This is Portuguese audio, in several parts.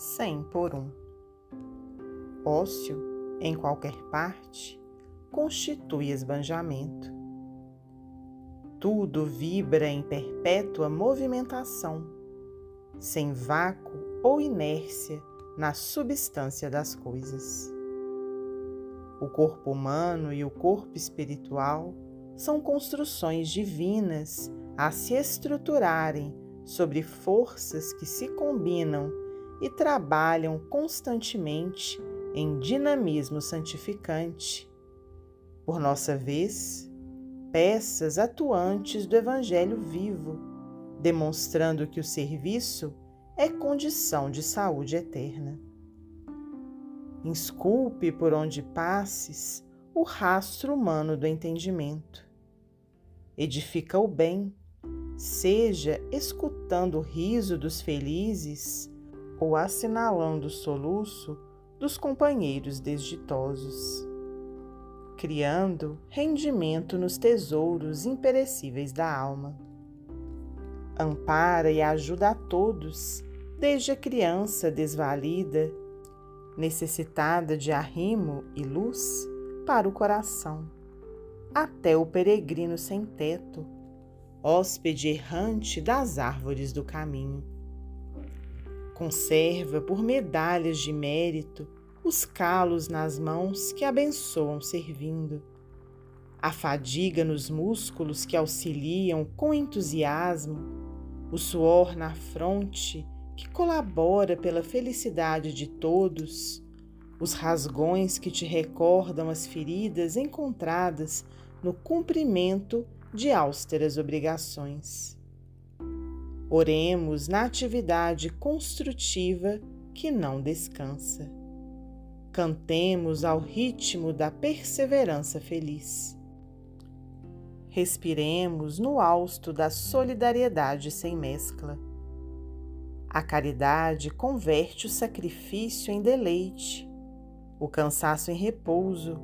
cem por um. Ócio, em qualquer parte, constitui esbanjamento. Tudo vibra em perpétua movimentação, sem vácuo ou inércia na substância das coisas. O corpo humano e o corpo espiritual são construções divinas a se estruturarem sobre forças que se combinam e trabalham constantemente em dinamismo santificante. Por nossa vez, peças atuantes do Evangelho vivo, demonstrando que o serviço é condição de saúde eterna. Esculpe por onde passes o rastro humano do entendimento edifica o bem, seja escutando o riso dos felizes ou assinalando o soluço dos companheiros desditosos, criando rendimento nos tesouros imperecíveis da alma. Ampara e ajuda a todos, desde a criança desvalida, necessitada de arrimo e luz para o coração até o peregrino sem teto, hóspede errante das árvores do caminho. Conserva por medalhas de mérito os calos nas mãos que abençoam servindo, a fadiga nos músculos que auxiliam com entusiasmo, o suor na fronte que colabora pela felicidade de todos, os rasgões que te recordam as feridas encontradas no cumprimento de austeras obrigações. Oremos na atividade construtiva que não descansa. Cantemos ao ritmo da perseverança feliz. Respiremos no hausto da solidariedade sem mescla. A caridade converte o sacrifício em deleite, o cansaço em repouso,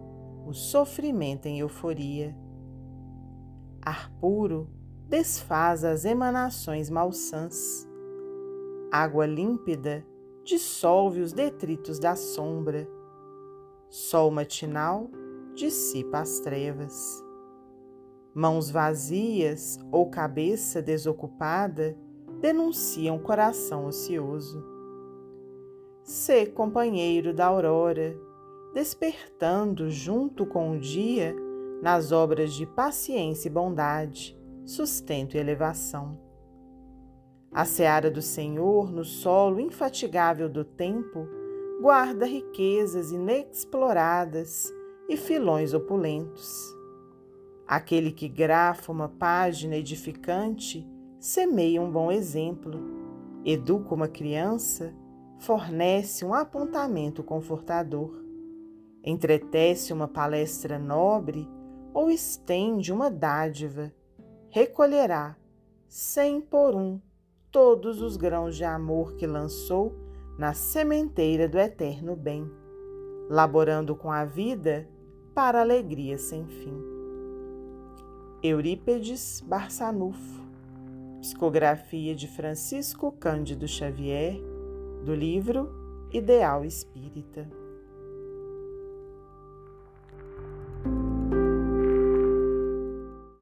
o sofrimento em euforia. Ar puro desfaz as emanações malsãs. Água límpida dissolve os detritos da sombra. Sol matinal dissipa as trevas. Mãos vazias ou cabeça desocupada denunciam coração ocioso. Sê companheiro da aurora despertando junto com o dia nas obras de paciência e bondade, sustento e elevação. A seara do Senhor, no solo infatigável do tempo, guarda riquezas inexploradas e filões opulentos. Aquele que grafa uma página edificante semeia um bom exemplo, educa uma criança, fornece um apontamento confortador entretece uma palestra nobre ou estende uma dádiva, recolherá, cem por um, todos os grãos de amor que lançou na sementeira do eterno bem, laborando com a vida para alegria sem fim. Eurípedes Barçanufo, psicografia de Francisco Cândido Xavier, do livro Ideal Espírita.